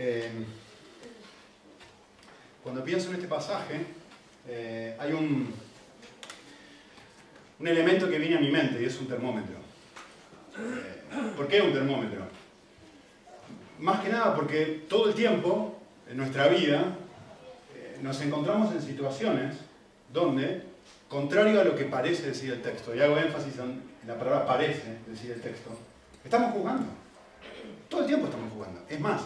Eh, cuando pienso en este pasaje, eh, hay un, elemento que viene a mi mente y es un termómetro. Eh, ¿Por qué un termómetro? Más que nada porque todo el tiempo en nuestra vida nos encontramos en situaciones donde, contrario a lo que parece decir el texto, y hago énfasis en la palabra parece decir el texto, estamos jugando. Todo el tiempo estamos jugando. Es más,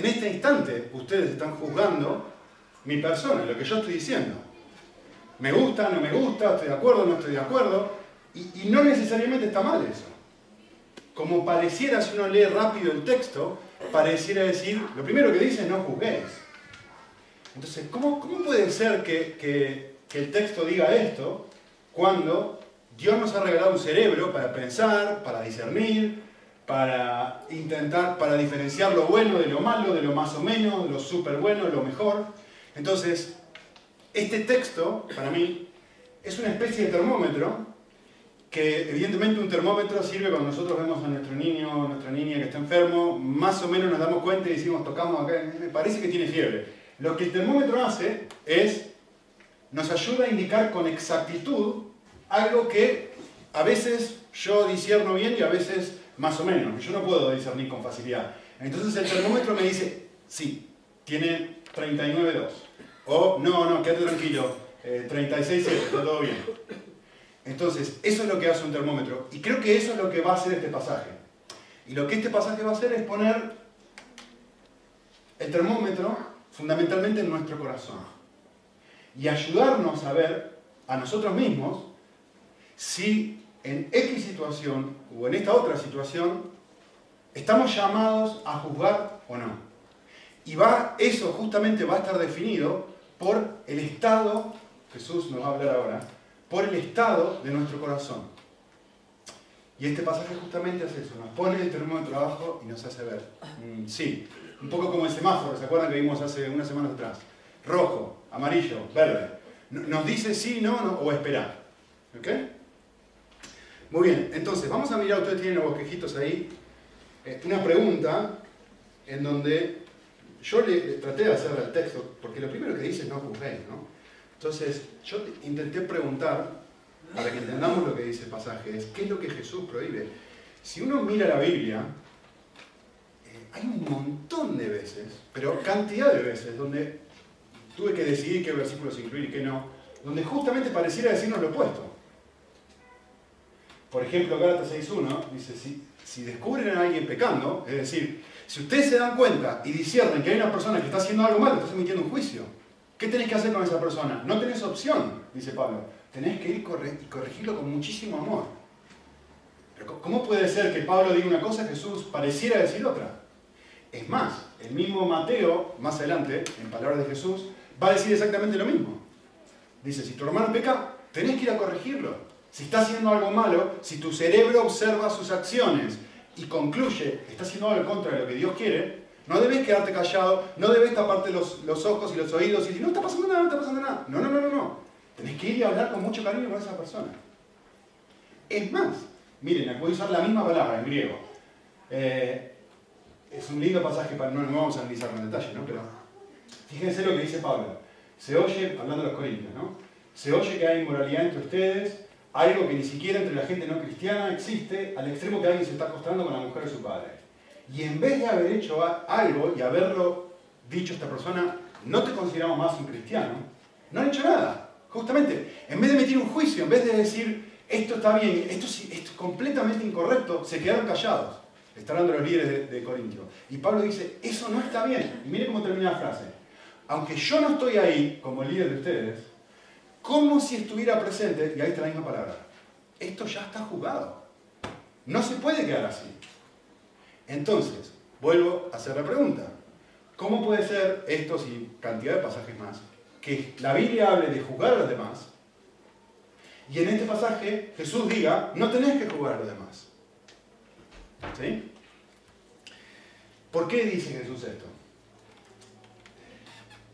en este instante ustedes están juzgando mi persona, lo que yo estoy diciendo. Me gusta, no me gusta, estoy de acuerdo, no estoy de acuerdo. Y, no necesariamente está mal eso. Como pareciera, si uno lee rápido el texto, pareciera decir, lo primero que dice es no juzguéis. Entonces, ¿cómo, puede ser que, que el texto diga esto cuando Dios nos ha regalado un cerebro para pensar, para discernir, para intentar, para diferenciar lo bueno de lo malo, de lo más o menos, lo súper bueno, lo mejor. Entonces, este texto, para mí, es una especie de termómetro que evidentemente un termómetro sirve cuando nosotros vemos a nuestro niño o nuestra niña que está enfermo, más o menos nos damos cuenta y decimos, tocamos acá, me parece que tiene fiebre. Lo que el termómetro hace es, nos ayuda a indicar con exactitud algo que a veces yo disierno bien y a veces más o menos, yo no puedo discernir con facilidad. Entonces el termómetro me dice, sí, tiene 39,2. O no, no, quédate tranquilo, eh, 36, está todo bien. Entonces, eso es lo que hace un termómetro. Y creo que eso es lo que va a hacer este pasaje. Y lo que este pasaje va a hacer es poner el termómetro fundamentalmente en nuestro corazón. Y ayudarnos a ver a nosotros mismos si en X situación o en esta otra situación estamos llamados a juzgar o no. Y va, eso justamente va a estar definido por el estado, Jesús nos va a hablar ahora, por el estado de nuestro corazón. Y este pasaje justamente hace eso, nos pone el termómetro abajo y nos hace ver. Mm, sí, un poco como el semáforo, ¿se acuerdan que vimos hace unas semanas atrás? Rojo, amarillo, verde. Nos dice sí, no, no o esperar. ¿Ok? Muy bien, entonces vamos a mirar, ustedes tienen los bosquejitos ahí, eh, una pregunta en donde yo le, traté de hacer el texto, porque lo primero que dice es no juzguéis, ¿no? Entonces yo intenté preguntar, para que entendamos lo que dice el pasaje, es qué es lo que Jesús prohíbe. Si uno mira la Biblia, eh, hay un montón de veces, pero cantidad de veces, donde tuve que decidir qué versículos incluir y qué no, donde justamente pareciera decirnos lo opuesto. Por ejemplo, Gálatas 6.1 dice, si, descubren a alguien pecando, es decir, si ustedes se dan cuenta y disciernen que hay una persona que está haciendo algo malo, estás emitiendo un juicio. ¿Qué tenés que hacer con esa persona? No tenés opción, dice Pablo. Tenés que ir y corregirlo con muchísimo amor. Pero ¿cómo puede ser que Pablo diga una cosa y Jesús pareciera decir otra? Es más, el mismo Mateo, más adelante, en palabras de Jesús, va a decir exactamente lo mismo. Dice, si tu hermano peca, tenés que ir a corregirlo. Si está haciendo algo malo, si tu cerebro observa sus acciones y concluye que está haciendo algo contra de lo que Dios quiere, no debes quedarte callado, no debes taparte los, los ojos y los oídos y decir, no está pasando nada, no está pasando nada. No, no, no, no, no. Tenés que ir y hablar con mucho cariño con esa persona. Es más, miren, voy a usar la misma palabra en griego. Eh, es un lindo pasaje, para, no, no vamos a analizarlo en detalle, ¿no? Pero fíjense lo que dice Pablo. Se oye, hablando de los corintios, ¿no? Se oye que hay inmoralidad entre ustedes, algo que ni siquiera entre la gente no cristiana existe, al extremo que alguien se está acostando con la mujer de su padre. Y en vez de haber hecho algo y haberlo dicho a esta persona, no te consideramos más un cristiano, no han hecho nada. Justamente, en vez de emitir un juicio, en vez de decir, esto está bien, esto, es completamente incorrecto, se quedaron callados. Está hablando los líderes de, de Corintio. Y Pablo dice, eso no está bien. Y mire cómo termina la frase. Aunque yo no estoy ahí como líder de ustedes, como si estuviera presente, y ahí está la misma palabra. Esto ya está jugado. No se puede quedar así. Entonces, vuelvo a hacer la pregunta. ¿Cómo puede ser estos y cantidad de pasajes más que la Biblia hable de jugar a los demás y en este pasaje Jesús diga, no tenés que jugar a los demás? ¿Sí? ¿Por qué dice Jesús esto?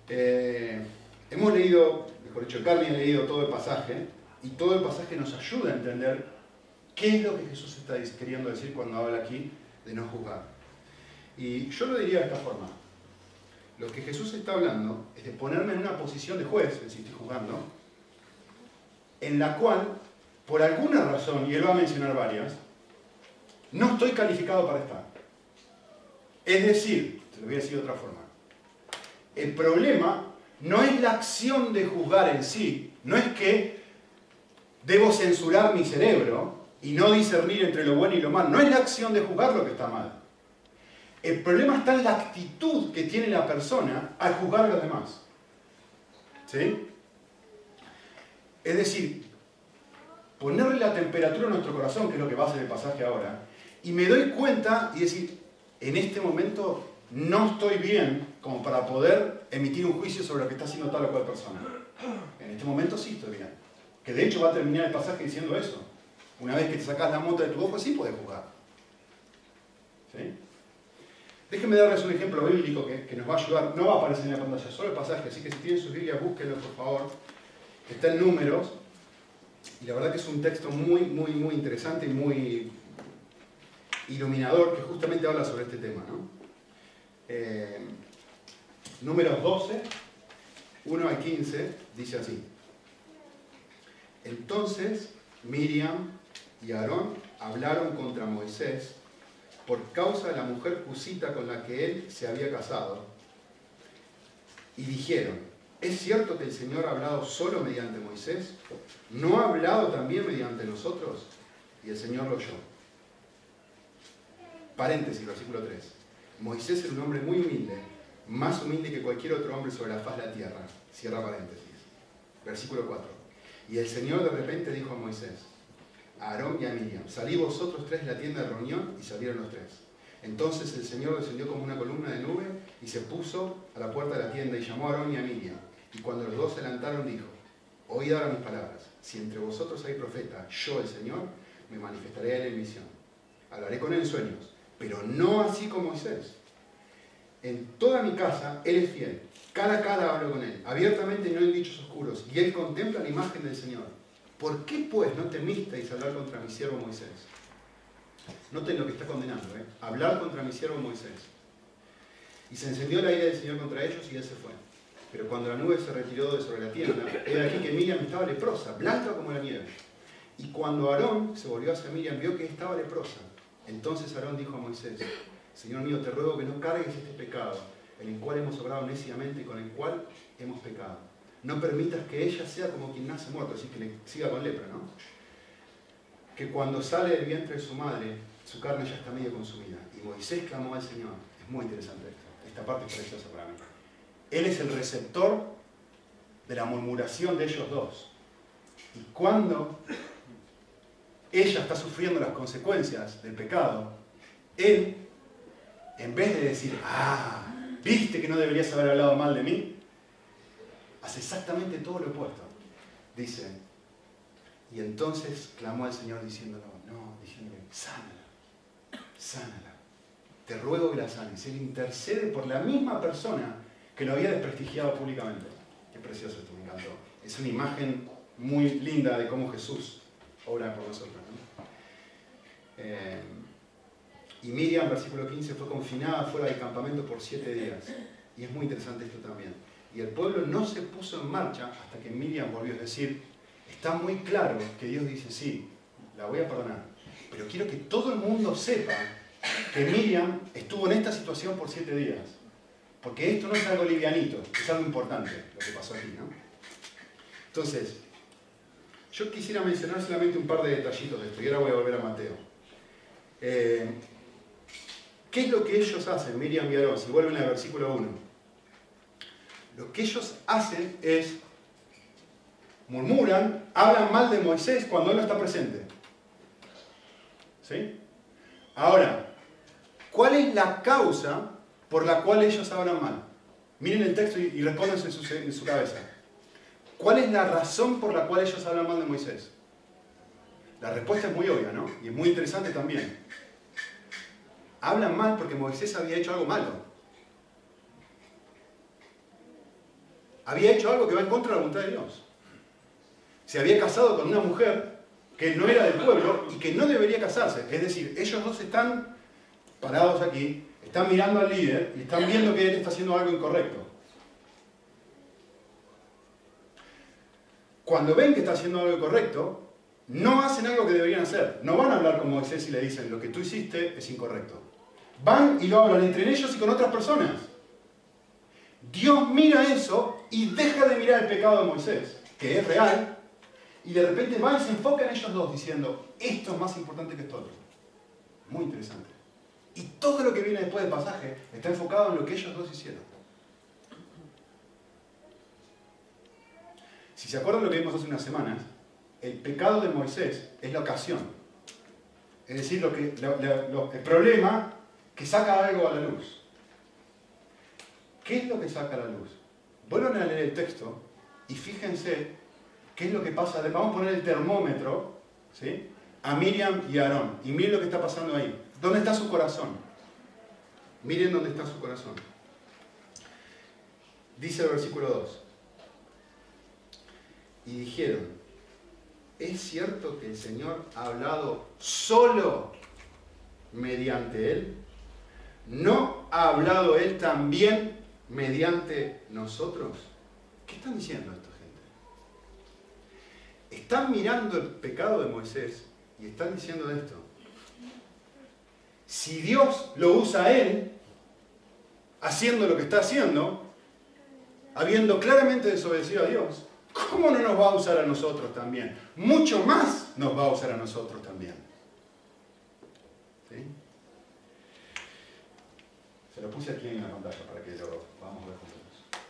Eh, hemos leído por hecho, Carly ha leído todo el pasaje y todo el pasaje nos ayuda a entender qué es lo que Jesús está queriendo decir cuando habla aquí de no juzgar. Y yo lo diría de esta forma. lo que Jesús está hablando es de ponerme en una posición de juez, si estoy juzgando, en la cual, por alguna razón, y él va a mencionar varias, no estoy calificado para estar. Es decir, te lo voy a decir de otra forma, el problema no es la acción de juzgar en sí, no es que debo censurar mi cerebro y no discernir entre lo bueno y lo malo, no es la acción de juzgar lo que está mal. El problema está en la actitud que tiene la persona al juzgar a los demás. ¿Sí? Es decir, ponerle la temperatura a nuestro corazón, que es lo que va a hacer el pasaje ahora, y me doy cuenta y decir, en este momento no estoy bien como para poder emitir un juicio sobre lo que está haciendo tal o cual persona. En este momento sí estoy bien. Que de hecho va a terminar el pasaje diciendo eso. Una vez que te sacas la monta de tu ojo, sí puedes jugar. ¿Sí? Déjenme darles un ejemplo bíblico que, que, nos va a ayudar. No va a aparecer en la pantalla, solo el pasaje, así que si tienen sus Biblias, búsquenlo por favor. Está en números. Y la verdad que es un texto muy, muy, muy interesante y muy iluminador que justamente habla sobre este tema. ¿no? Eh, números 12, 1 al 15, dice así. Entonces Miriam y Aarón hablaron contra Moisés por causa de la mujer cusita con la que él se había casado y dijeron, ¿es cierto que el Señor ha hablado solo mediante Moisés? ¿No ha hablado también mediante nosotros? Y el Señor lo oyó. Paréntesis, versículo 3. Moisés era un hombre muy humilde, más humilde que cualquier otro hombre sobre la faz de la tierra. Cierra paréntesis. Versículo 4. Y el Señor de repente dijo a Moisés, a Aarón y a Miriam, salí vosotros tres de la tienda de reunión y salieron los tres. Entonces el Señor descendió como una columna de nube y se puso a la puerta de la tienda y llamó a Aarón y a Miriam. Y cuando los dos se levantaron dijo, oíd ahora mis palabras, si entre vosotros hay profeta, yo el Señor, me manifestaré a él en visión. Hablaré con él en sueños, pero no así como Moisés. En toda mi casa él es fiel, cara a cara hablo con él, abiertamente no en dichos oscuros, y él contempla la imagen del Señor. ¿Por qué pues no temisteis hablar contra mi siervo Moisés? Noten lo que está condenando, ¿eh? Hablar contra mi siervo Moisés. Y se encendió la ira del Señor contra ellos y él se fue. Pero cuando la nube se retiró de sobre la tienda, era aquí que Miriam estaba leprosa, blanca como la nieve. Y cuando Aarón se volvió hacia Miriam, vio que estaba leprosa. Entonces Aarón dijo a Moisés, Señor mío, te ruego que no cargues este pecado, el cual hemos obrado neciamente y con el cual hemos pecado. No permitas que ella sea como quien nace muerto, así que le siga con lepra, ¿no? Que cuando sale del vientre de su madre, su carne ya está medio consumida. Y Moisés clamó al Señor. Es muy interesante esto. Esta parte es preciosa para mí. Él es el receptor de la murmuración de ellos dos. Y cuando ella está sufriendo las consecuencias del pecado, él, en vez de decir, ah, viste que no deberías haber hablado mal de mí, hace exactamente todo lo opuesto. Dice, y entonces clamó al Señor diciéndolo, no, diciéndole, sánala, sánala, te ruego que la sanes. Él intercede por la misma persona que lo había desprestigiado públicamente. Qué precioso esto, me encantó. Es una imagen muy linda de cómo Jesús obra por nosotros. Eh, y Miriam, versículo 15, fue confinada fuera del campamento por siete días. Y es muy interesante esto también. Y el pueblo no se puso en marcha hasta que Miriam volvió. a decir, está muy claro que Dios dice, sí, la voy a perdonar. Pero quiero que todo el mundo sepa que Miriam estuvo en esta situación por siete días. Porque esto no es algo livianito, es algo importante lo que pasó aquí, ¿no? Entonces, yo quisiera mencionar solamente un par de detallitos de esto, y ahora voy a volver a Mateo. Eh, ¿Qué es lo que ellos hacen, Miriam y Aarón? Si vuelven al versículo 1. Lo que ellos hacen es murmuran, hablan mal de Moisés cuando él no está presente. ¿Sí? Ahora, ¿cuál es la causa por la cual ellos hablan mal? Miren el texto y, su, en su cabeza. ¿Cuál es la razón por la cual ellos hablan mal de Moisés? La respuesta es muy obvia, ¿no? Y es muy interesante también. Hablan mal porque Moisés había hecho algo malo. Había hecho algo que va en contra de la voluntad de Dios. Se había casado con una mujer que no era del pueblo y que no debería casarse. Es decir, ellos dos están parados aquí, están mirando al líder y están viendo que él está haciendo algo incorrecto. Cuando ven que está haciendo algo incorrecto, no hacen algo que deberían hacer. No van a hablar con Moisés y le dicen, lo que tú hiciste es incorrecto. Van y lo hablan entre ellos y con otras personas. Dios mira eso y deja de mirar el pecado de Moisés, que es real, y de repente va y se enfoca en ellos dos diciendo, esto es más importante que esto. Muy interesante. Y todo lo que viene después del pasaje está enfocado en lo que ellos dos hicieron. Si se acuerdan lo que vimos hace unas semanas, el pecado de Moisés es la ocasión. Es decir, lo que, el problema que saca algo a la luz. ¿Qué es lo que saca a la luz? Vuelvan a leer el texto y fíjense qué es lo que pasa. Vamos a poner el termómetro ¿sí? a Miriam y a Aarón. Y miren lo que está pasando ahí. ¿Dónde está su corazón? Miren dónde está su corazón. Dice el versículo 2. Y dijeron, ¿es cierto que el Señor ha hablado solo mediante Él? ¿No ha hablado Él también mediante nosotros? ¿Qué están diciendo esta gente? Están mirando el pecado de Moisés y están diciendo esto. Si Dios lo usa a Él, haciendo lo que está haciendo, habiendo claramente desobedecido a Dios, ¿cómo no nos va a usar a nosotros también? Mucho más nos va a usar a nosotros también. ¿Sí? Se lo puse aquí en la pantalla para que lo vamos a ver juntos.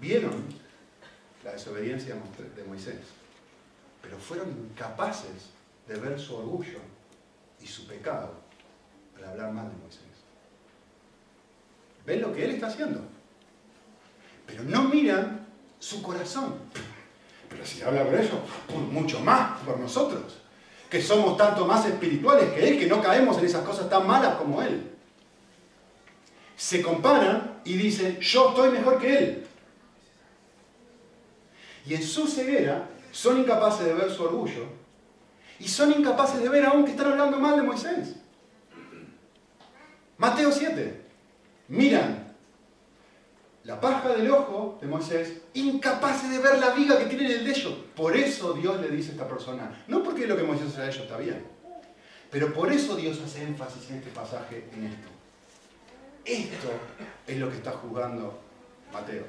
¿Vieron la desobediencia de Moisés? Pero fueron incapaces de ver su orgullo y su pecado al hablar mal de Moisés. ¿Ven lo que él está haciendo? Pero no miran su corazón. Pero si habla por eso, mucho más por nosotros, que somos tanto más espirituales que él, que no caemos en esas cosas tan malas como él. Se comparan y dicen, yo estoy mejor que él. Y en su ceguera son incapaces de ver su orgullo y son incapaces de ver aún que están hablando mal de Moisés. Mateo 7 miran la paja del ojo de Moisés, incapaces de ver la viga que tiene en el de ellos. Por eso Dios le dice a esta persona, no porque lo que Moisés hace a ellos está bien, pero por eso Dios hace énfasis en este pasaje, en esto. Esto es lo que está jugando Mateo.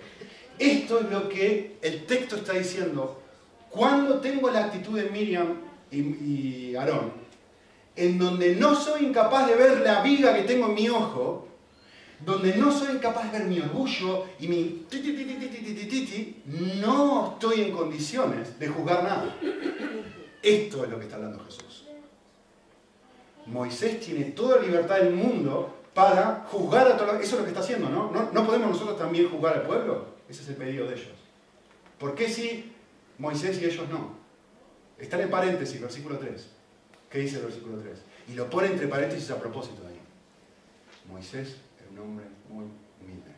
Esto es lo que el texto está diciendo. Cuando tengo la actitud de Miriam y, y Aarón, en donde no soy incapaz de ver la viga que tengo en mi ojo, donde no soy capaz de ver mi orgullo y mi no estoy en condiciones de juzgar nada. Esto es lo que está hablando Jesús. Moisés tiene toda la libertad del mundo para juzgar a todo Eso es lo que está haciendo, ¿no? ¿no? ¿No podemos nosotros también juzgar al pueblo? Ese es el pedido de ellos. ¿Por qué si Moisés y ellos no? Está en paréntesis, versículo 3. ¿Qué dice el versículo 3? Y lo pone entre paréntesis a propósito ahí. Moisés un hombre muy humilde.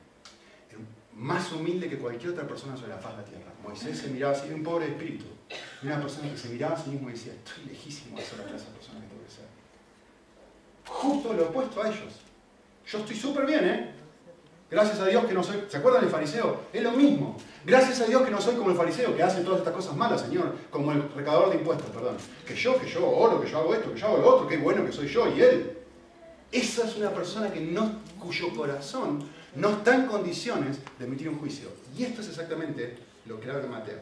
más humilde que cualquier otra persona sobre la faz de la tierra. Moisés se miraba así, un pobre espíritu. Una persona que se miraba a sí mismo y decía, estoy lejísimo de ser esa persona que tengo que ser. Justo lo opuesto a ellos. Yo estoy súper bien, ¿eh? Gracias a Dios que no soy... ¿Se acuerdan del fariseo? Es lo mismo. Gracias a Dios que no soy como el fariseo, que hace todas estas cosas malas, Señor. Como el recaudador de impuestos, perdón. Que yo, que yo oro, que yo hago esto, que yo hago lo otro. Qué bueno que soy yo y él. Esa es una persona que no, cuyo corazón no está en condiciones de emitir un juicio. Y esto es exactamente lo que habla Mateo.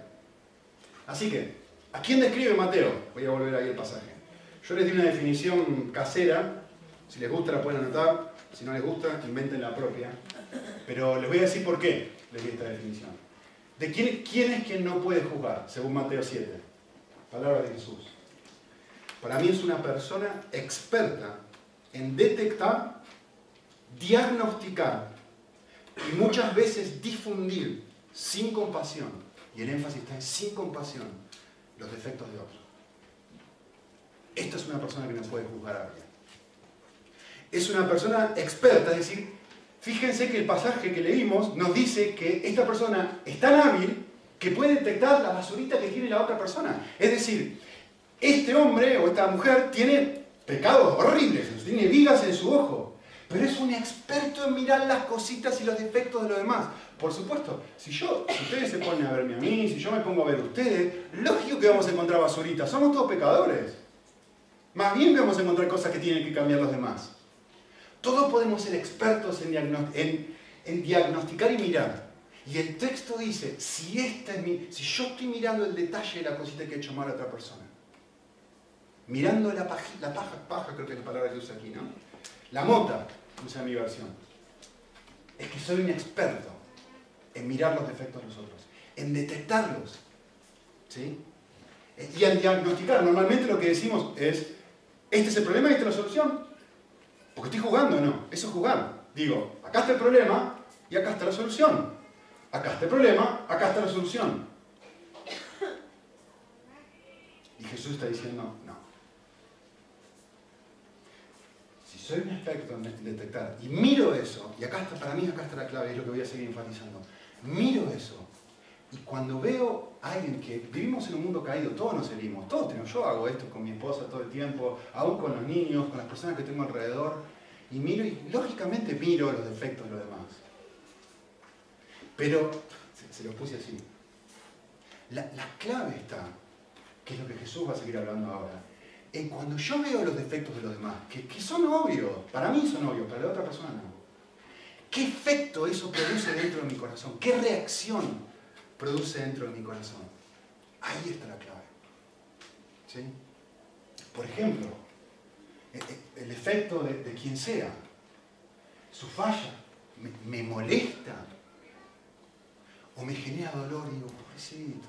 Así que, ¿a quién describe Mateo? Voy a volver ahí el pasaje. Yo les di una definición casera. Si les gusta la pueden anotar. Si no les gusta, inventen la propia. Pero les voy a decir por qué les di esta definición. ¿De quién, es quien no puede juzgar, según Mateo 7? Palabra de Jesús. Para mí es una persona experta en detectar, diagnosticar y muchas veces difundir sin compasión, y el énfasis está en sin compasión, los defectos de otros. Esta es una persona que no puede juzgar a alguien. Es una persona experta, es decir, fíjense que el pasaje que leímos nos dice que esta persona es tan hábil que puede detectar la basurita que tiene la otra persona. Es decir, este hombre o esta mujer tiene pecados horribles, tiene vigas en su ojo. pero es un experto en mirar las cositas y los defectos de los demás. Por supuesto, si yo, si ustedes se ponen a verme a mí, si yo me pongo a ver a ustedes, lógico que vamos a encontrar basuritas, somos todos pecadores. Más bien vamos a encontrar cosas que tienen que cambiar los demás. Todos podemos ser expertos en, diagnosticar y mirar. Y el texto dice, si, esta es mi, si yo estoy mirando el detalle de la cosita que he hecho mal a otra persona, mirando la, paja, la paja, paja creo que es la palabra que usa aquí, ¿no? La mota, usa mi versión. Es que soy un experto en mirar los defectos de los otros, en detectarlos, ¿sí? Y en diagnosticar. Normalmente lo que decimos es, este es el problema y esta es la solución. Porque estoy jugando, ¿no? Eso es jugar. Digo, acá está el problema y acá está la solución. Acá está el problema, acá está la solución. Y Jesús está diciendo, no. Si soy un experto en detectar y miro eso, y acá está, para mí acá está la clave, es lo que voy a seguir enfatizando. Miro eso, y cuando veo a alguien que vivimos en un mundo caído, todos nos herimos, todos tenemos, yo hago esto con mi esposa todo el tiempo, aún con los niños, con las personas que tengo alrededor, y miro y lógicamente miro los defectos de los demás. Pero, se, lo puse así, la, clave está, que es lo que Jesús va a seguir hablando ahora, en cuando yo veo los defectos de los demás, que, que son obvios, para mí son obvios, para la otra persona no. ¿Qué efecto eso produce dentro de mi corazón? ¿Qué reacción produce dentro de mi corazón? Ahí está la clave. ¿Sí? Por ejemplo, e, e, el, efecto de, quien sea, su falla, me molesta, o me genera dolor y digo, pobrecito,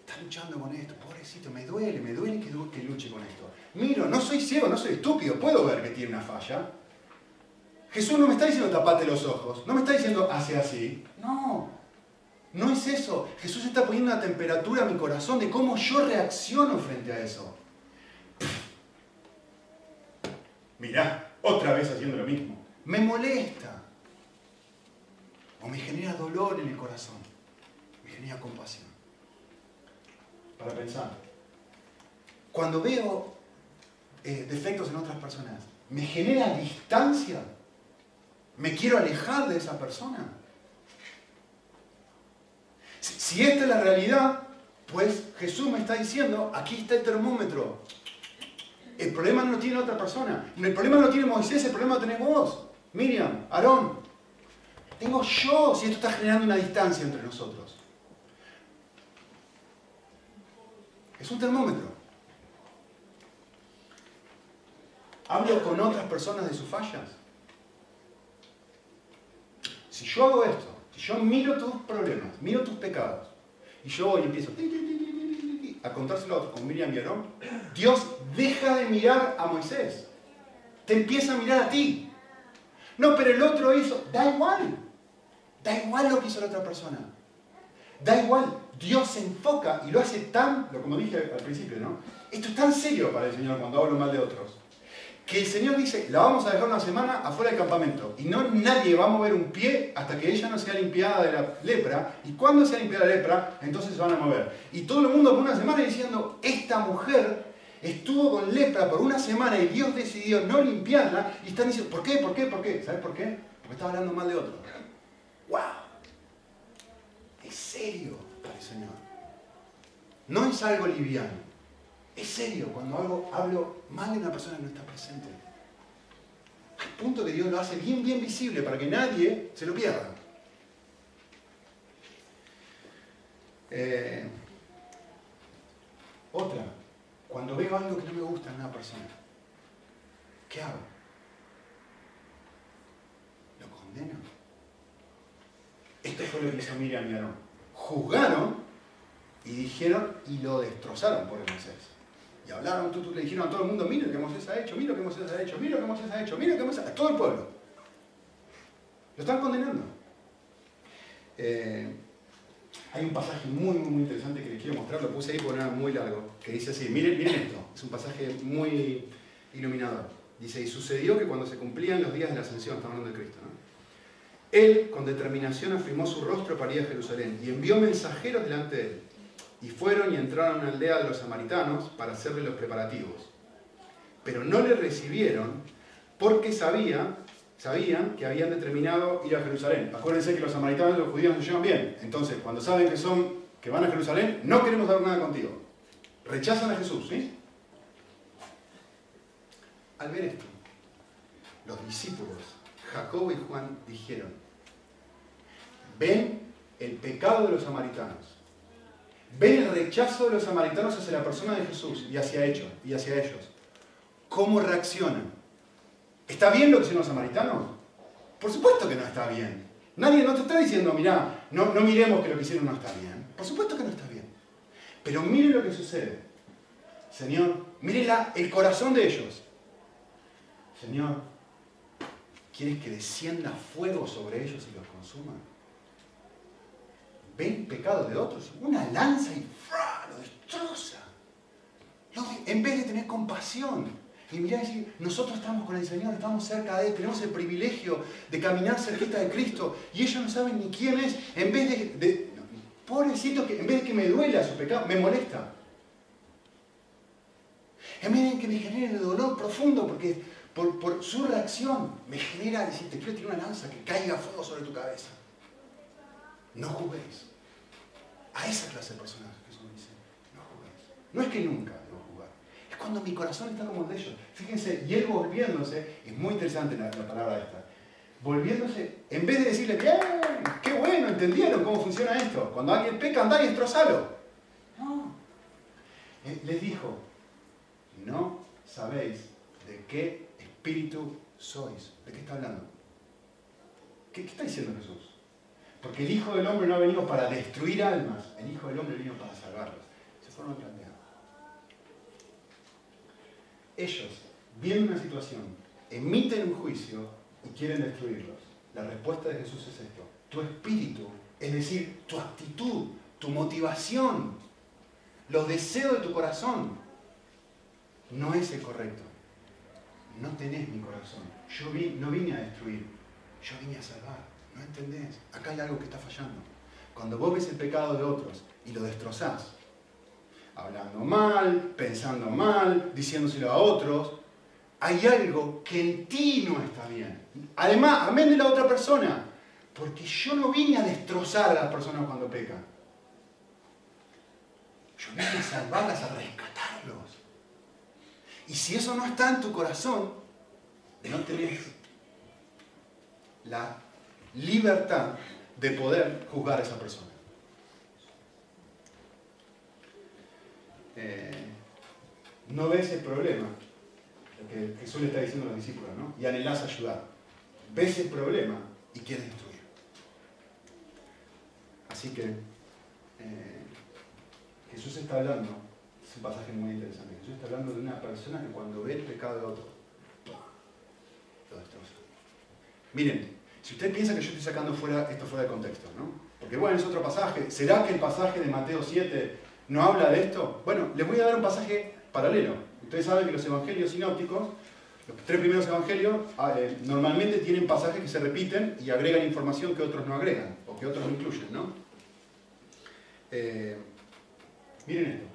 está luchando con esto, pobrecito, me duele, me duele que, que luche con esto. Miro, no soy ciego, no soy estúpido, puedo ver que tiene una falla. Jesús no me está diciendo tapate los ojos, no me está diciendo hace así. No, no es eso. Jesús está poniendo una temperatura a mi corazón de cómo yo reacciono frente a eso. Mirá, otra vez haciendo lo mismo. Me molesta o me genera dolor en el corazón, me genera compasión. Para pensar, cuando veo eh, defectos en otras personas, ¿me genera distancia? ¿Me quiero alejar de esa persona? Si, esta es la realidad, pues Jesús me está diciendo, aquí está el termómetro. El problema no lo tiene otra persona. El problema no lo tiene Moisés, el problema lo tenés vos. Miriam, Aarón, tengo yo si esto está generando una distancia entre nosotros. Es un termómetro. Hablo con otras personas de sus fallas. Si yo hago esto, si yo miro tus problemas, miro tus pecados, y yo voy empiezo a contárselo a otros con Miriam Aarón, Dios deja de mirar a Moisés. Te empieza a mirar a ti. No, pero el otro hizo, da igual. Da igual lo que hizo la otra persona. Da igual. Dios se enfoca y lo hace tan, como dije al principio, ¿no? Esto es tan serio para el Señor cuando hablo mal de otros. Que el Señor dice, la vamos a dejar una semana afuera del campamento. Y no nadie va a mover un pie hasta que ella no sea limpiada de la lepra. Y cuando sea limpiada la lepra, entonces se van a mover. Y todo el mundo por una semana diciendo, esta mujer estuvo con lepra por una semana y Dios decidió no limpiarla. Y están diciendo, ¿por qué? ¿Por qué? ¿Por qué? ¿Sabes por qué? Porque estaba hablando mal de otro. ¡Wow! Es serio para Señor. No es algo liviano. Es serio cuando algo, hablo mal de una persona que no está presente. Al punto que Dios lo hace bien, bien visible para que nadie se lo pierda. Eh, otra, cuando veo algo que no me gusta en una persona, ¿qué hago? ¿Lo condeno? Esto fue lo que hizo Miriam y. Juzgaron y dijeron y lo destrozaron por Moisés. Y hablaron, tú, le dijeron a todo el mundo, mira lo que Moisés ha hecho, mira lo que Moisés ha hecho, mira lo que Moisés ha hecho, mira lo que Moisés ha hecho, todo el pueblo. Lo están condenando. Eh, hay un pasaje muy, muy, muy interesante que les quiero mostrar, lo puse ahí porque era muy largo, que dice así, miren, miren esto, es un pasaje muy iluminador. Dice, y sucedió que cuando se cumplían los días de la ascensión, estamos hablando de Cristo, ¿no? Él con determinación afirmó su rostro para ir a Jerusalén y envió mensajeros delante de él. Y fueron y entraron a una aldea de los samaritanos para hacerle los preparativos. Pero no le recibieron porque sabía sabían que habían determinado ir a Jerusalén. Acuérdense que los samaritanos y los judíos nos llevan bien. Entonces, cuando saben que son que van a Jerusalén, no queremos dar nada contigo. Rechazan a Jesús, ¿sí? Al ver esto, los discípulos, Jacobo y Juan, dijeron, ven el pecado de los samaritanos, ven el rechazo de los samaritanos hacia la persona de Jesús y hacia ellos, y hacia ellos. ¿Cómo reaccionan? ¿Está bien lo que hicieron los samaritanos? Por supuesto que no está bien. Nadie no te está diciendo, mirá, no, no miremos que lo que hicieron no está bien. Por supuesto que no está bien. Pero mire lo que sucede. Señor, mire el corazón de ellos. Señor, ¿quieres que descienda fuego sobre ellos y los consuma? Ven pecado de otros, una lanza y lo destroza. En vez de tener compasión, y mirá decir, nosotros estamos con el Señor, estamos cerca de Él, tenemos el privilegio de caminar cerquita de Cristo y ellos no saben ni quién es. En vez de, pobrecito, que en vez de que me duela su pecado, me molesta. En vez de que me genere dolor profundo porque por, su reacción me genera decir, te quiero tirar una lanza que caiga fuego sobre tu cabeza. No juguéis. A esa clase de personas Jesús dice, no juguéis. No es que nunca cuando mi corazón está como el de ellos. Fíjense, y él volviéndose, es muy interesante la, palabra esta, volviéndose, en vez de decirle, bien, qué bueno, entendieron cómo funciona esto, cuando alguien peca, andá y destrozalo. No. Eh, les dijo, no sabéis de qué espíritu sois. ¿De qué está hablando? ¿Qué, qué está diciendo Jesús? Porque el Hijo del Hombre no ha venido para destruir almas, el Hijo del Hombre vino para salvarlas. Se fueron plantear ellos, viendo una situación, emiten un juicio y quieren destruirlos. La respuesta de Jesús es esto. Tu espíritu, es decir, tu actitud, tu motivación, los deseos de tu corazón, no es el correcto. No tenés mi corazón. Yo no vine a destruir, yo vine a salvar. ¿No entendés? Acá hay algo que está fallando. Cuando vos ves el pecado de otros y lo destrozás, hablando mal, pensando mal, diciéndoselo a otros, hay algo que en ti no está bien. Además, amén de la otra persona, porque yo no vine a destrozar a las personas cuando pecan. Yo vine a salvarlas, a rescatarlos. Y si eso no está en tu corazón, no tenés la libertad de poder juzgar a esa persona. Eh, no ves el problema, que Jesús le está diciendo a los discípulos, ¿no? Y anhelás ayudar. Ves el problema y quieres destruir. Así que eh, Jesús está hablando, es un pasaje muy interesante, Jesús está hablando de una persona que cuando ve el pecado de otro, lo destroza. Miren, si usted piensa que yo estoy sacando esto fuera de contexto, ¿no? Porque bueno, es otro pasaje. ¿Será que el pasaje de Mateo 7 no habla de esto? Bueno, les voy a dar un pasaje paralelo. Ustedes saben que los evangelios sinópticos, los tres primeros evangelios, ah, eh, normalmente tienen pasajes que se repiten y agregan información que otros no agregan, o que otros no incluyen, ¿no? Eh, miren esto.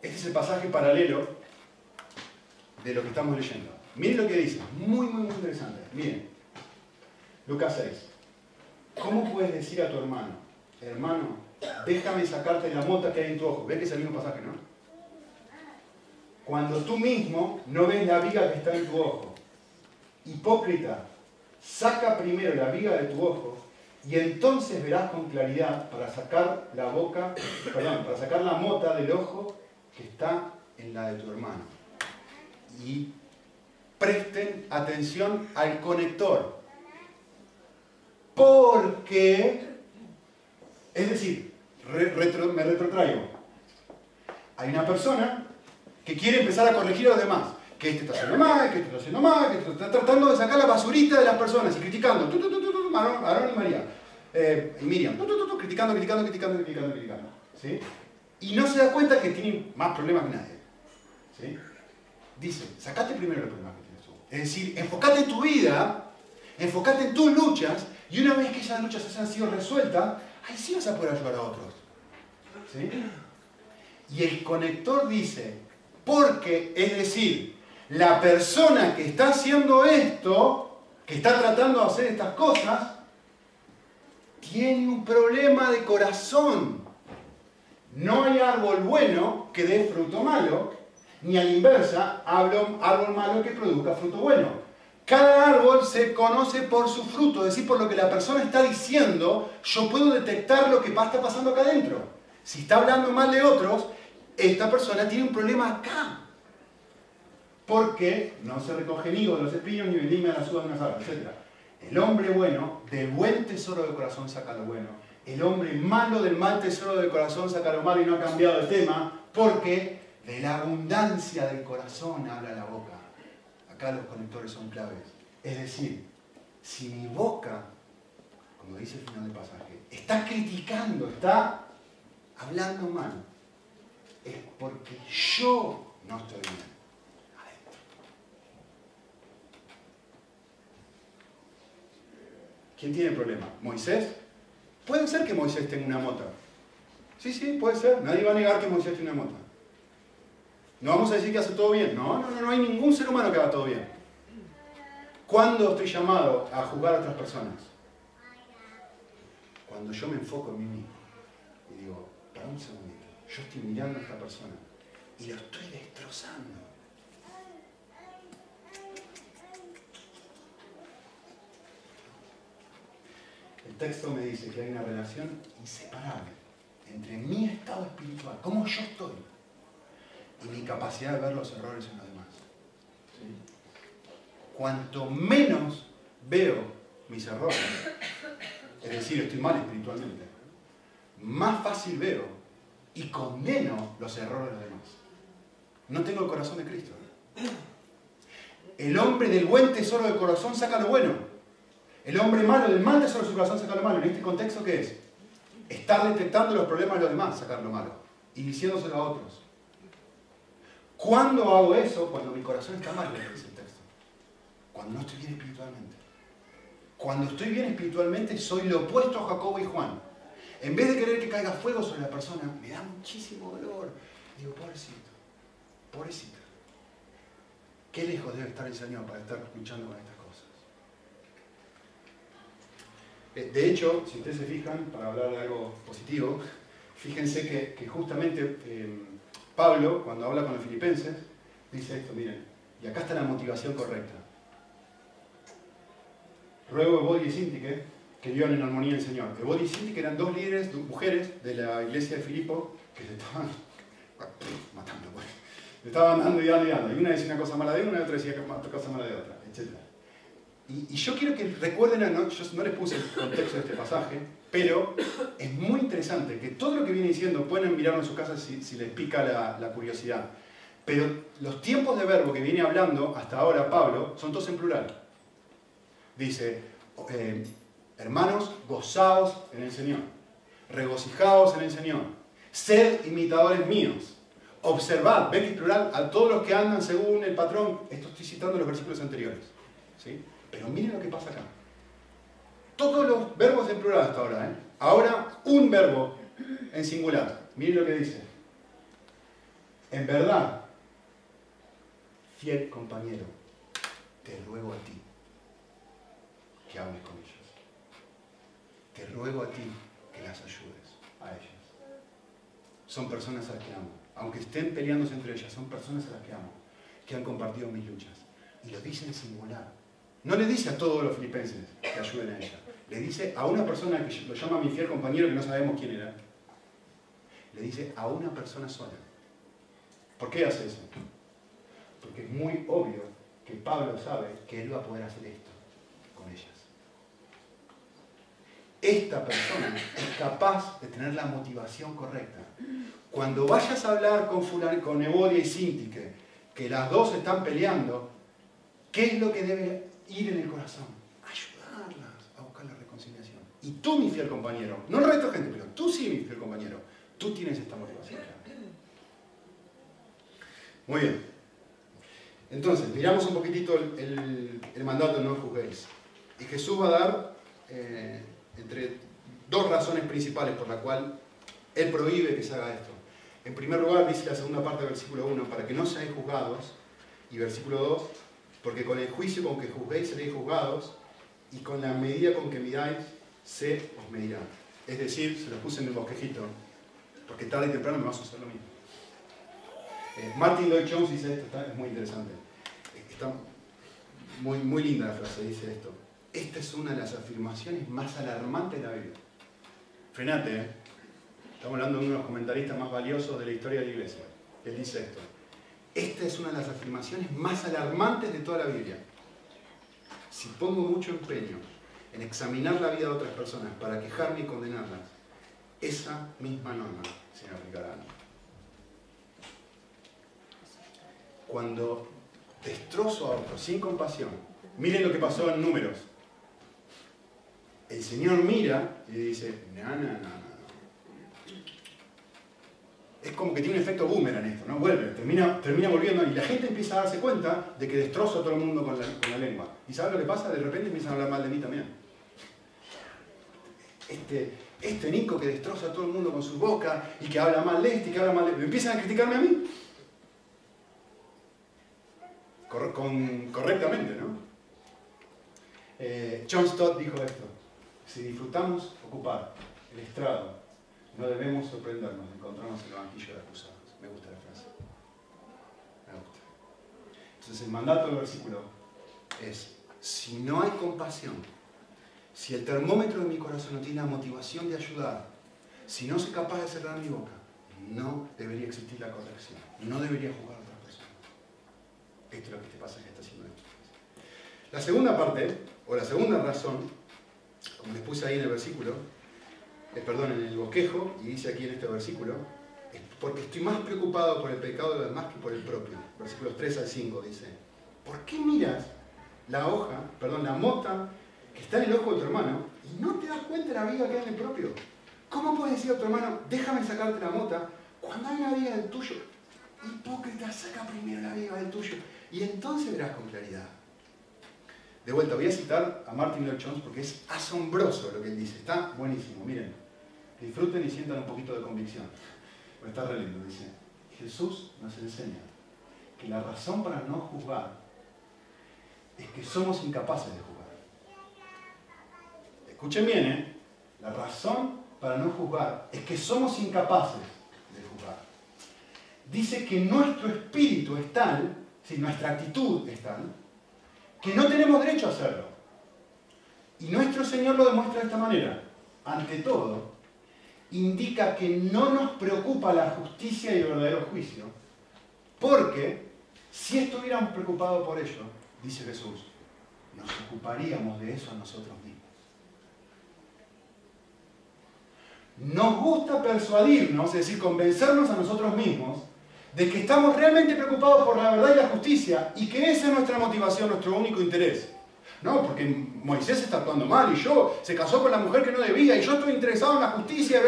Este es el pasaje paralelo de lo que estamos leyendo. Miren lo que dice, muy, muy, muy interesante. Miren, Lucas 6. ¿Cómo puedes decir a tu hermano, hermano, déjame sacarte la mota que hay en tu ojo. ¿Ves que es el mismo pasaje, no? Cuando tú mismo no ves la viga que está en tu ojo. Hipócrita, saca primero la viga de tu ojo y entonces verás con claridad para sacar la boca, perdón, para sacar la mota del ojo que está en la de tu hermano. Y presten atención al conector. Porque es decir, me retrotraigo. Hay una persona que quiere empezar a corregir a los demás. Que este está haciendo mal, que este está haciendo mal, que este está tratando de sacar la basurita de las personas y criticando. Tu, y María. Eh, y Miriam. criticando, criticando, criticando, criticando, criticando. ¿sí? Y no se da cuenta que tiene más problemas que nadie. ¿sí? Dice, sacate primero los problemas. Es decir, enfocate en tu vida, enfocate en tus luchas, y una vez que esas luchas han sido resueltas, ahí sí vas a poder ayudar a otros. ¿Sí? Y el conector dice, porque, es decir, la persona que está haciendo esto, que está tratando de hacer estas cosas, tiene un problema de corazón. No hay árbol bueno que dé fruto malo, ni a la inversa, árbol malo que produzca fruto bueno. Cada árbol se conoce por su fruto, es decir, por lo que la persona está diciendo, yo puedo detectar lo que está pasando acá adentro. Si está hablando mal de otros, esta persona tiene un problema acá. Porque no se recoge ni higo de los espinos, ni vendime a la suba de aves, etc. El hombre bueno, del buen tesoro del corazón saca lo bueno. El hombre malo del mal tesoro del corazón saca lo malo y no ha cambiado de tema porque de la abundancia del corazón habla la boca. Acá los conectores son claves. Es decir, si mi boca, como dice el final del pasaje, está criticando, está hablando mal, es porque yo no estoy bien. ¿Quién tiene problema? ¿Moisés? Puede ser que Moisés tenga una mota. Sí, sí, puede ser. Nadie va a negar que Moisés tiene una mota. No vamos a decir que hace todo bien. No, no, no, no hay ningún ser humano que haga todo bien. ¿Cuándo estoy llamado a juzgar a otras personas? Cuando yo me enfoco en mí mismo y digo, para un segundito, yo estoy mirando a esta persona y lo estoy destrozando. El texto me dice que hay una relación inseparable entre mi estado espiritual, cómo yo estoy, y mi capacidad de ver los errores en los demás. Cuanto menos veo mis errores, es decir, estoy mal espiritualmente, más fácil veo y condeno los errores de los demás. No tengo el corazón de Cristo. El hombre del buen tesoro del corazón saca lo bueno. El hombre malo del mal tesoro de su corazón saca lo malo. ¿En este contexto qué es? Estar detectando los problemas de los demás, sacar lo malo. Y diciéndoselo a otros. ¿Cuándo hago eso? Cuando mi corazón está mal, dice el texto. Cuando no estoy bien espiritualmente. Cuando estoy bien espiritualmente soy lo opuesto a Jacobo y Juan. En vez de querer que caiga fuego sobre la persona, me da muchísimo dolor. Digo, pobrecito, pobrecito. Qué lejos debe estar el Señor para estar luchando con estas cosas. Eh, de hecho, si ustedes se fijan, para hablar de algo positivo, fíjense que, justamente eh, Pablo, cuando habla con los filipenses, dice esto, miren, y acá está la motivación correcta. Ruego a Bodi y Sintique que vivan en armonía el Señor. Bodi y Sintique eran dos líderes, mujeres de la iglesia de Filipo que se estaban matando, pues. estaban dando y dando y dando. Y una decía una cosa mala de una y otra decía otra cosa mala de otra, etc. Y, yo quiero que recuerden, no, yo no les puse el contexto de este pasaje, pero es muy interesante que todo lo que viene diciendo pueden mirarlo en su casa si, les pica la, curiosidad. Pero los tiempos de verbo que viene hablando hasta ahora Pablo son todos en plural. Dice, eh, hermanos, gozaos en el Señor, regocijaos en el Señor, sed imitadores míos, observad, ven es plural, a todos los que andan según el patrón. Esto estoy citando los versículos anteriores. ¿sí? Pero miren lo que pasa acá. Todos los verbos en plural hasta ahora. ¿eh? Ahora un verbo en singular. Miren lo que dice. En verdad, fiel compañero, te ruego a ti que hables con ellos. Te ruego a ti que las ayudes a ellas. Son personas a las que amo. Aunque estén peleándose entre ellas, son personas a las que amo, que han compartido mis luchas. Y lo dicen en singular. No le dice a todos los filipenses que ayuden a ella. Le dice a una persona que lo llama mi fiel compañero que no sabemos quién era. Le dice a una persona sola. ¿Por qué hace eso? Porque es muy obvio que Pablo sabe que él va a poder hacer esto con ellas. Esta persona es capaz de tener la motivación correcta. Cuando vayas a hablar con, Fulan, con Evodia y Sintique, que las dos están peleando, ¿qué es lo que debe ir en el corazón, ayudarlas a buscar la reconciliación. Y tú, mi fiel compañero, no el resto de gente, pero tú sí, mi fiel compañero, tú tienes esta motivación. Muy bien. Entonces, miramos un poquitito el, mandato no juzguéis. Y Jesús va a dar eh, entre dos razones principales por las cuales Él prohíbe que se haga esto. En primer lugar, dice la segunda parte del versículo 1, para que no seáis juzgados Y versículo 2, porque con el juicio con que juzguéis seréis juzgados, y con la medida con que miráis se os medirá. Es decir, se lo puse en el bosquejito, porque tarde y temprano me vas a hacer lo mismo. Eh, Martin Lloyd Jones dice esto, es muy interesante. Está muy, muy linda la frase, dice esto. Esta es una de las afirmaciones más alarmantes de la Biblia. Frenate, ¿eh? Estamos hablando de uno de los comentaristas más valiosos de la historia de la iglesia. Él dice esto. Esta es una de las afirmaciones más alarmantes de toda la Biblia. Si pongo mucho empeño en examinar la vida de otras personas para quejarme y condenarlas, esa misma norma se me aplicará. Cuando destrozo a otros sin compasión, miren lo que pasó en números. El Señor mira y dice, no, no, no, es como que tiene un efecto boomerang esto, ¿no? Vuelve, termina, volviendo y la gente empieza a darse cuenta de que destrozo a todo el mundo con la, lengua. ¿Y sabes lo que pasa? De repente empiezan a hablar mal de mí también. Este, este Nico que destroza a todo el mundo con su boca y que habla mal de este y que habla mal de... ¿Me empiezan a criticarme a mí? correctamente, ¿no? Eh, John Stott dijo esto. Si disfrutamos ocupar el estrado no debemos sorprendernos de encontrarnos en el banquillo de acusados. Me gusta la frase. Me gusta. Entonces el mandato del versículo es, si no hay compasión, si el termómetro de mi corazón no tiene la motivación de ayudar, si no soy capaz de cerrar mi boca, no debería existir la corrección. No debería jugar a otra persona. Esto es lo que este pasaje está haciendo. La segunda parte, o la segunda razón, como les puse ahí en el versículo, eh, perdón, en el bosquejo, y dice aquí en este versículo, porque estoy más preocupado por el pecado de los demás que por el propio. Versículos 3 al 5 dice, ¿por qué miras la hoja, perdón, la mota que está en el ojo de tu hermano y no te das cuenta de la viga que hay en el propio? ¿Cómo puedes decir a tu hermano, déjame sacarte la mota, cuando hay una viga del tuyo? Hipócrita, saca primero la viga del tuyo y entonces verás con claridad. De vuelta, voy a citar a Martin Lloyd Jones porque es asombroso lo que él dice. Está buenísimo, miren. Disfruten y sientan un poquito de convicción. Está re lindo, dice. Jesús nos enseña que la razón para no juzgar es que somos incapaces de juzgar. Escuchen bien, ¿eh? La razón para no juzgar es que somos incapaces de juzgar. Dice que nuestro espíritu es tal, si nuestra actitud es tal, que no tenemos derecho a hacerlo. Y nuestro Señor lo demuestra de esta manera. Ante todo, indica que no nos preocupa la justicia y el verdadero juicio, porque si estuviéramos preocupados por ello, dice Jesús, nos ocuparíamos de eso a nosotros mismos. Nos gusta persuadirnos, es decir, convencernos a nosotros mismos de que estamos realmente preocupados por la verdad y la justicia y que esa es nuestra motivación, nuestro único interés. No, porque Moisés está actuando mal y yo se casó con la mujer que no debía y yo estoy interesado en la justicia.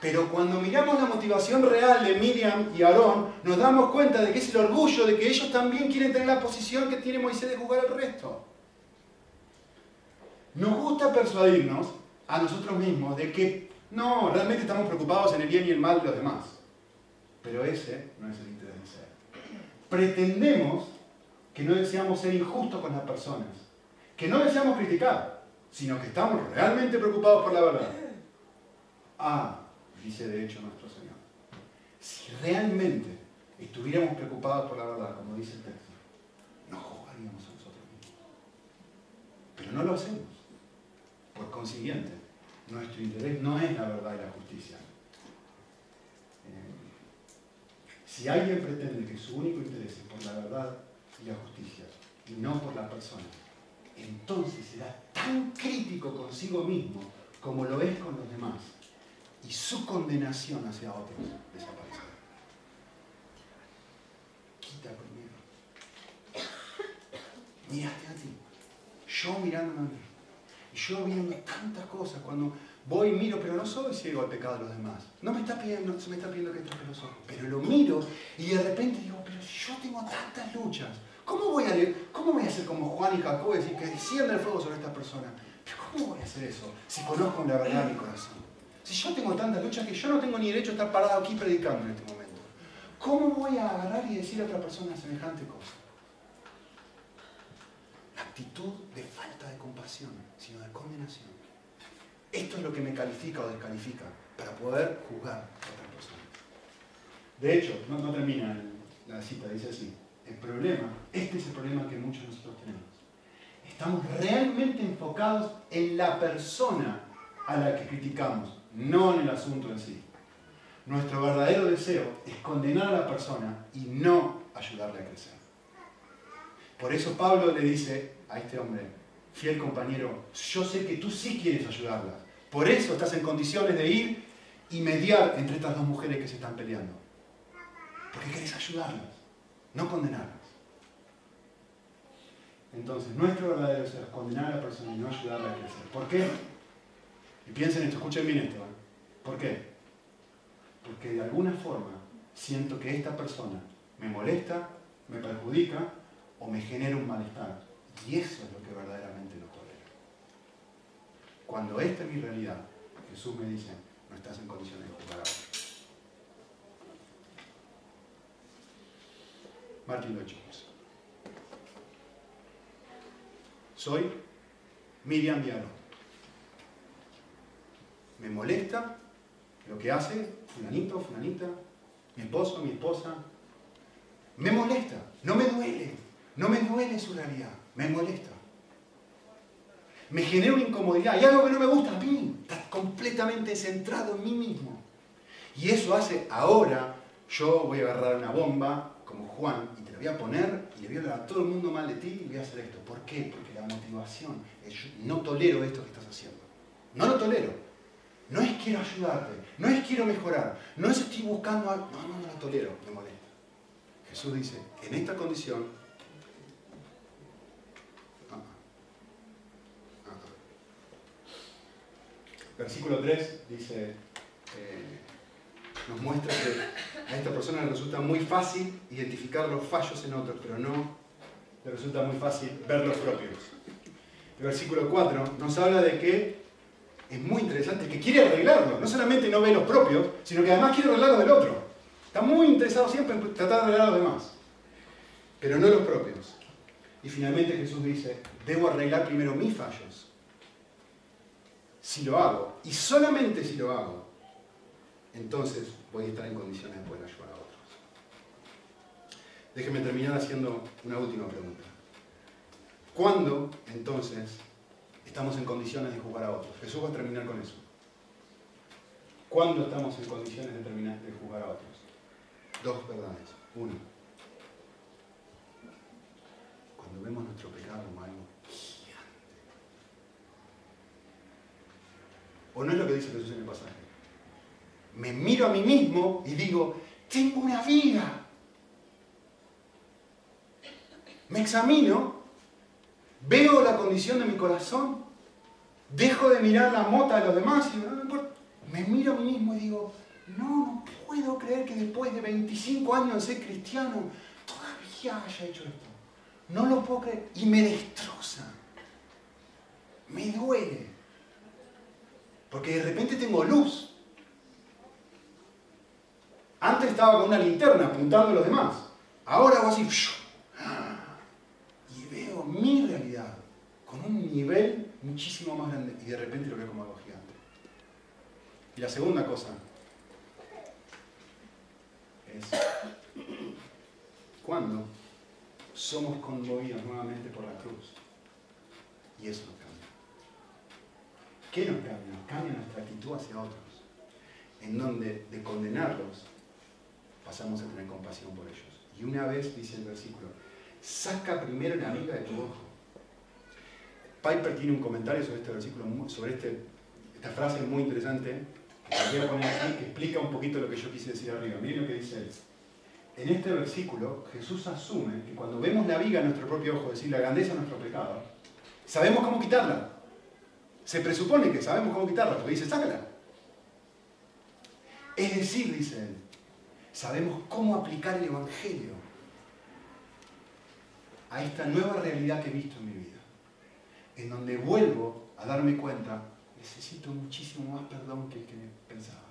Pero cuando miramos la motivación real de Miriam y Aarón, nos damos cuenta de que es el orgullo de que ellos también quieren tener la posición que tiene Moisés de jugar al resto. Nos gusta persuadirnos a nosotros mismos de que no, realmente estamos preocupados en el bien y el mal de los demás. Pero ese no es el interés del ser. Pretendemos que no deseamos ser injustos con las personas, que no deseamos criticar, sino que estamos realmente preocupados por la verdad. Ah, dice de hecho nuestro Señor, si realmente estuviéramos preocupados por la verdad, como dice el texto, nos juzgaríamos a nosotros mismos. Pero no lo hacemos. Por consiguiente, nuestro interés no es la verdad y la justicia, Si alguien pretende que su único interés es por la verdad y la justicia y no por la persona, entonces será tan crítico consigo mismo como lo es con los demás y su condenación hacia otros desaparecerá. Quita primero. Mírate a ti. Yo mirándome a mí. Y yo viendo tantas cosas cuando Voy miro, pero no soy ciego al pecado de los demás. No me está pidiendo, se me está pidiendo que trape los ojos. Pero lo miro y de repente digo, pero yo tengo tantas luchas, ¿cómo voy a, cómo voy a hacer como Juan y Jacob y decir que descienda el fuego sobre esta persona? Pero ¿cómo voy a hacer eso si conozco la verdad mi corazón? Si yo tengo tantas luchas que yo no tengo ni derecho a estar parado aquí predicando en este momento. ¿Cómo voy a agarrar y decir a otra persona semejante cosa? actitud de falta de compasión, sino de condenación. Esto es lo que me califica o descalifica para poder juzgar a otra persona. De hecho, no, termina la cita, dice así, el problema, este es el problema que muchos de nosotros tenemos. Estamos realmente enfocados en la persona a la que criticamos, no en el asunto en sí. Nuestro verdadero deseo es condenar a la persona y no ayudarle a crecer. Por eso Pablo le dice a este hombre, fiel compañero, yo sé que tú sí quieres ayudarla. Por eso estás en condiciones de ir y mediar entre estas dos mujeres que se están peleando. Porque quieres ayudarlas, no condenarlas. Entonces, nuestro verdadero deseo es condenar a la persona y no ayudarla a crecer. ¿Por qué? Y piensen esto, escuchen bien esto. ¿eh? ¿Por qué? Porque de alguna forma siento que esta persona me molesta, me perjudica o me genera un malestar. Y eso es lo que verdaderamente no tolero. Cuando esta es mi realidad, Jesús me dice, no estás en condiciones de jugar a Martín lo Soy Miriam Diaro. Me molesta lo que hace fulanito, fulanita, mi esposo, mi esposa. Me molesta, no me duele, no me duele su realidad, me molesta. Me genera una incomodidad y algo que no me gusta a mí, está completamente centrado en mí mismo. Y eso hace, ahora yo voy a agarrar una bomba como Juan y te la voy a poner y le voy a hablar a todo el mundo mal de ti y voy a hacer esto. ¿Por qué? Porque la motivación es yo no tolero esto que estás haciendo. No lo tolero. No es quiero ayudarte, no es quiero mejorar, no es estoy buscando algo, no, no, no lo tolero, me molesta. Jesús dice, en esta condición, ah, ah, ah. Versículo 3 dice, eh, nos muestra que a esta persona le resulta muy fácil identificar los fallos en otros, pero no le resulta muy fácil ver los propios. Versículo 4 nos habla de que es muy interesante, que quiere arreglarlo. No solamente no ve los propios, sino que además quiere arreglar los del otro. Está muy interesado siempre en tratar de arreglar los demás, pero no los propios. Y finalmente Jesús dice, debo arreglar primero mis fallos. Si lo hago, y solamente si lo hago, entonces voy a estar en condiciones de poder ayudar a otros. Déjenme terminar haciendo una última pregunta. ¿Cuándo entonces estamos en condiciones de juzgar a otros. Jesús va a terminar con eso. ¿Cuándo estamos en condiciones de, terminar, de juzgar a otros? Dos verdades. Uno, cuando vemos nuestro pecado como gigante. ¿O no es lo que dice Jesús en el pasaje? Me miro a mí mismo y digo, tengo una vida. Me examino, veo la condición de mi corazón Dejo de mirar la mota de los demás y me miro a mí mismo y digo, no, no puedo creer que después de 25 años de ser cristiano todavía haya hecho esto. No lo puedo creer y me destroza. Me duele. Porque de repente tengo luz. Antes estaba con una linterna apuntando a los demás. Ahora hago así. Y veo mi realidad con un nivel muchísimo más grande y de repente lo veo como algo gigante. Y la segunda cosa es cuando somos conmovidos nuevamente por la cruz y eso nos cambia. ¿Qué nos cambia? Nos cambia nuestra actitud hacia otros, en donde de condenarlos pasamos a tener compasión por ellos. Y una vez, dice el versículo, saca primero la amiga de tu ojo Piper tiene un comentario sobre este versículo, sobre este, esta frase muy interesante, que que explica un poquito lo que yo quise decir arriba. Miren lo que dice él. En este versículo, Jesús asume que cuando vemos la viga en nuestro propio ojo, es decir, la grandeza de nuestro pecado, sabemos cómo quitarla. Se presupone que sabemos cómo quitarla, porque dice, sácala. Es decir, dice él, sabemos cómo aplicar el Evangelio a esta nueva realidad que he visto en mi vida en donde vuelvo a darme cuenta, necesito muchísimo más perdón que el que pensaba.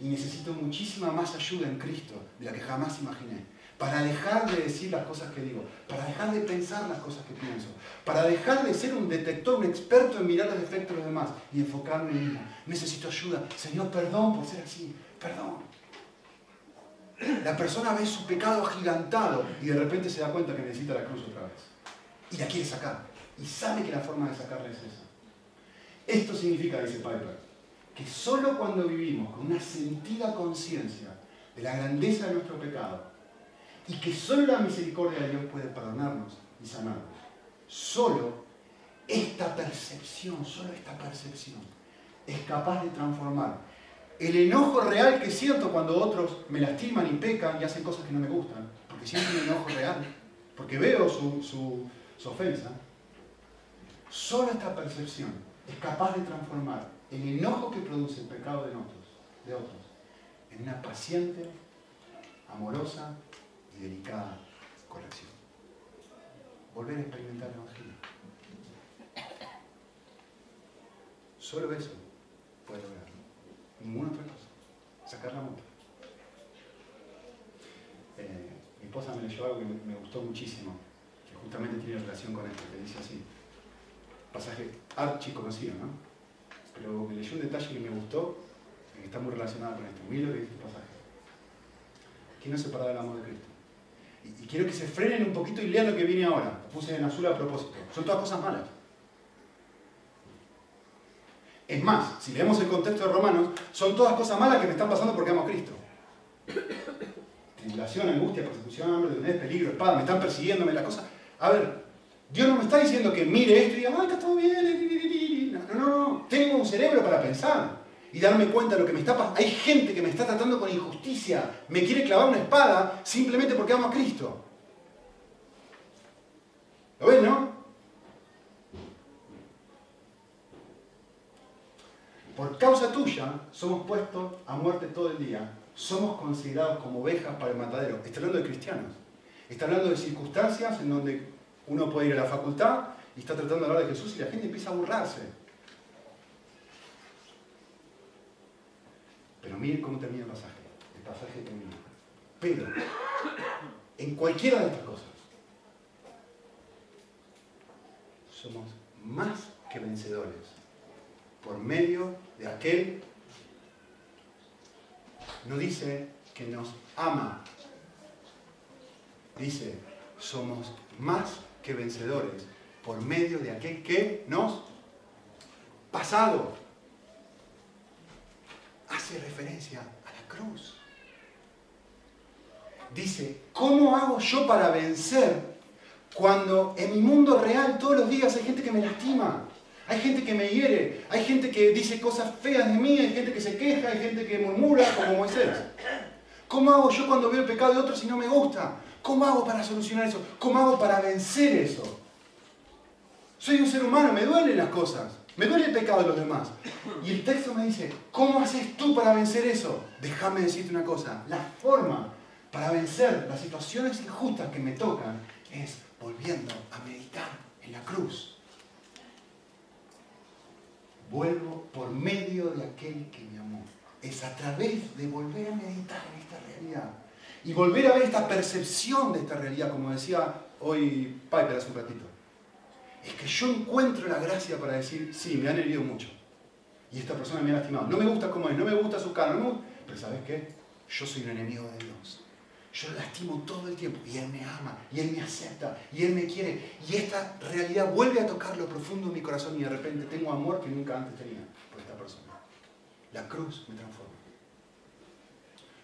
Y necesito muchísima más ayuda en Cristo de la que jamás imaginé. Para dejar de decir las cosas que digo, para dejar de pensar las cosas que pienso, para dejar de ser un detector, un experto en mirar los defectos de los demás y enfocarme en mí. Necesito ayuda. Señor, perdón por ser así. Perdón. La persona ve su pecado agigantado y de repente se da cuenta que necesita la cruz otra vez. Y la quiere sacar. Y sabe que la forma de sacarla es esa. Esto significa, dice Piper, que solo cuando vivimos con una sentida conciencia de la grandeza de nuestro pecado y que solo la misericordia de Dios puede perdonarnos y sanarnos, solo esta percepción, solo esta percepción es capaz de transformar el enojo real que siento cuando otros me lastiman y pecan y hacen cosas que no me gustan, porque siento un enojo real, porque veo su, su ofensa, solo esta percepción es capaz de transformar el enojo que produce el pecado de otros, de otros en una paciente, amorosa y delicada corrección. Volver a experimentar el Evangelio. Solo eso puede lograrlo. Ninguna otra cosa. Sacar la moto. Eh, mi esposa me leyó algo que me, gustó muchísimo, que justamente tiene relación con esto, que dice así. Pasaje archi conocido, ¿no? Pero me leyó un detalle que me gustó, que está muy relacionado con esto. Mira lo que dice el pasaje. ¿Quién no se separa del amor de Cristo? Y, quiero que se frenen un poquito y lean lo que viene ahora. Puse en azul a propósito. Son todas cosas malas. Es más, si leemos el contexto de Romanos, son todas cosas malas que me están pasando porque amo a Cristo. Tribulación, angustia, persecución, hambre, desnudez, peligro, espada, me están persiguiéndome las cosas. A ver, Dios no me está diciendo que mire esto y diga, ay, está todo bien. No, no, no, tengo un cerebro para pensar y darme cuenta de lo que me está pasando. Hay gente que me está tratando con injusticia, me quiere clavar una espada simplemente porque amo a Cristo. ¿Lo ven, no? Por causa tuya somos puestos a muerte todo el día. Somos considerados como ovejas para el matadero. Está hablando de cristianos. Está hablando de circunstancias en donde uno puede ir a la facultad y está tratando de hablar de Jesús y la gente empieza a burlarse. Cómo termina el pasaje. El pasaje termina. Pero, en cualquiera de estas cosas, somos más que vencedores por medio de aquel, no dice que nos ama, dice, somos más que vencedores por medio de aquel que nos pasado hace referencia a la cruz. Dice, ¿cómo hago yo para vencer cuando en mi mundo real todos los días hay gente que me lastima? Hay gente que me hiere, hay gente que dice cosas feas de mí, hay gente que se queja, hay gente que murmura como Moisés. ¿Cómo hago yo cuando veo el pecado de otros y no me gusta? ¿Cómo hago para solucionar eso? ¿Cómo hago para vencer eso? Soy un ser humano, me duelen las cosas, me duele el pecado de los demás. Y el texto me dice, ¿cómo haces tú para vencer eso? Déjame decirte una cosa, la forma para vencer las situaciones injustas que me tocan es volviendo a meditar en la cruz vuelvo por medio de aquel que me amó. Es a través de volver a meditar en esta realidad y volver a ver esta percepción de esta realidad, como decía hoy Piper hace un ratito. Es que yo encuentro la gracia para decir, sí, me han herido mucho. Y esta persona me ha lastimado. No me gusta cómo es, no me gusta su cara, pero ¿sabes qué? Yo soy un enemigo de Dios. Yo lastimo todo el tiempo y Él me ama, y Él me acepta, y Él me quiere. Y esta realidad vuelve a tocar lo profundo de mi corazón y de repente tengo amor que nunca antes tenía por esta persona. La cruz me transforma.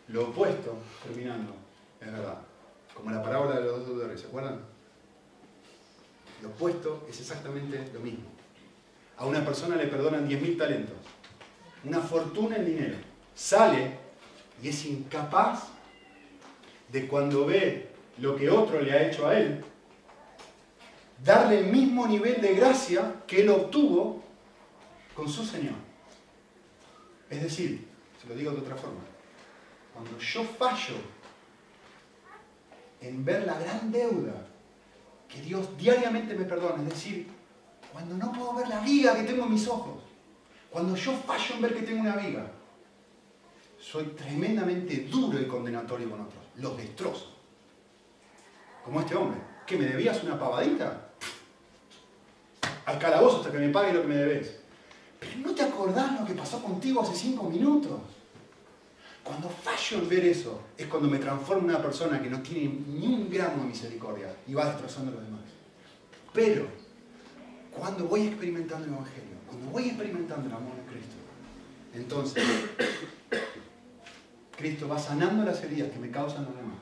Lo opuesto, terminando, es verdad. Como la parábola de los dos deudores, ¿se acuerdan? Lo opuesto es exactamente lo mismo. A una persona le perdonan 10.000 talentos, una fortuna en dinero. Sale y es incapaz de cuando ve lo que otro le ha hecho a él, darle el mismo nivel de gracia que él obtuvo con su Señor. Es decir, se lo digo de otra forma, cuando yo fallo en ver la gran deuda que Dios diariamente me perdona, es decir, cuando no puedo ver la viga que tengo en mis ojos, cuando yo fallo en ver que tengo una viga, soy tremendamente duro y condenatorio con otros los destrozo. como este hombre. ¿Que me debías una pavadita? Al calabozo hasta que me pague lo que me debes. Pero no te acordás lo que pasó contigo hace cinco minutos. Cuando fallo en ver eso, es cuando me transformo en una persona que no tiene ni un gramo de misericordia y va destrozando a los demás. Pero, cuando voy experimentando el Evangelio, cuando voy experimentando el amor de Cristo, entonces Cristo va sanando las heridas que me causan los demás.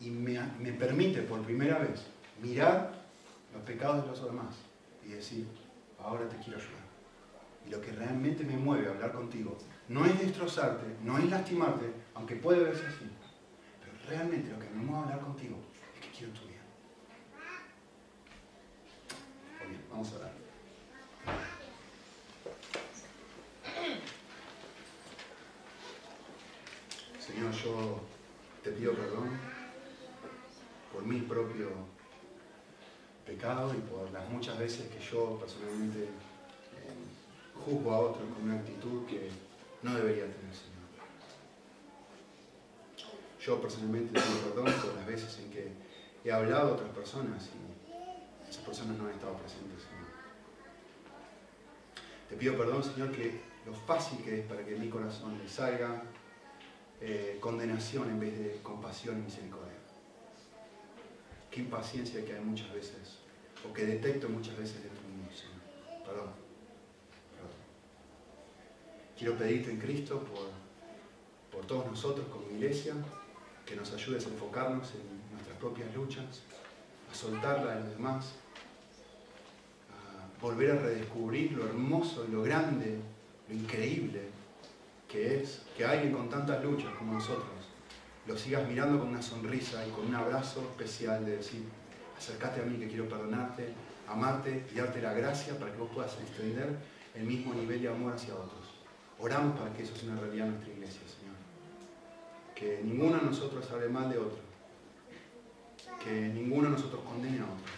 Y me, me permite por primera vez mirar los pecados de los demás y decir, ahora te quiero ayudar. Y lo que realmente me mueve a hablar contigo no es destrozarte, no es lastimarte, aunque puede verse así. Pero realmente lo que me mueve a hablar contigo es que quiero tu bien. bien, vamos a orar. Señor, yo te pido perdón por mi propio pecado y por las muchas veces que yo personalmente eh, juzgo a otros con una actitud que no debería tener, Señor. Yo personalmente te pido perdón por las veces en que he hablado a otras personas y esas personas no han estado presentes, Señor. Te pido perdón, Señor, que lo fácil que es para que mi corazón le salga eh, condenación en vez de compasión y misericordia. Qué impaciencia que hay muchas veces, o que detecto muchas veces dentro de mí, Señor. Perdón. Quiero pedirte en Cristo por, por todos nosotros como iglesia, que nos ayudes a enfocarnos en nuestras propias luchas, a soltarla de los demás, a volver a redescubrir lo hermoso lo grande, lo increíble que es que alguien con tantas luchas como nosotros lo sigas mirando con una sonrisa y con un abrazo especial de decir, acércate a mí que quiero perdonarte, amarte y darte la gracia para que vos puedas extender el mismo nivel de amor hacia otros. Oramos para que eso sea una realidad nuestra iglesia, Señor. Que ninguno de nosotros hable mal de otro. Que ninguno de nosotros condene a otros.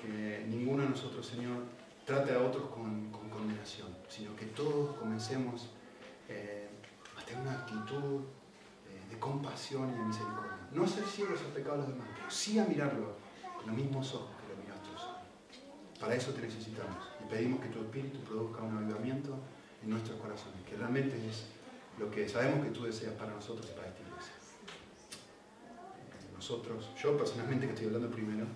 Que ninguno de nosotros, Señor, trate a otros con, con condenación, sino que todos comencemos eh, a tener una actitud de, de, compasión y de misericordia. No ser ciegos al pecado de los demás, pero sí a mirarlo con los mismos ojos que lo miras tú. Para eso te necesitamos y pedimos que tu Espíritu produzca un avivamiento en nuestros corazones, que realmente es lo que sabemos que tú deseas para nosotros y para esta iglesia. Nosotros, yo personalmente que estoy hablando primero,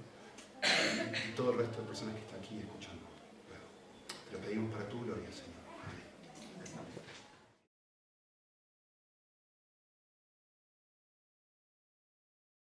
y todo el resto de personas que están aquí escuchando. Te lo pedimos para tu gloria, Señor.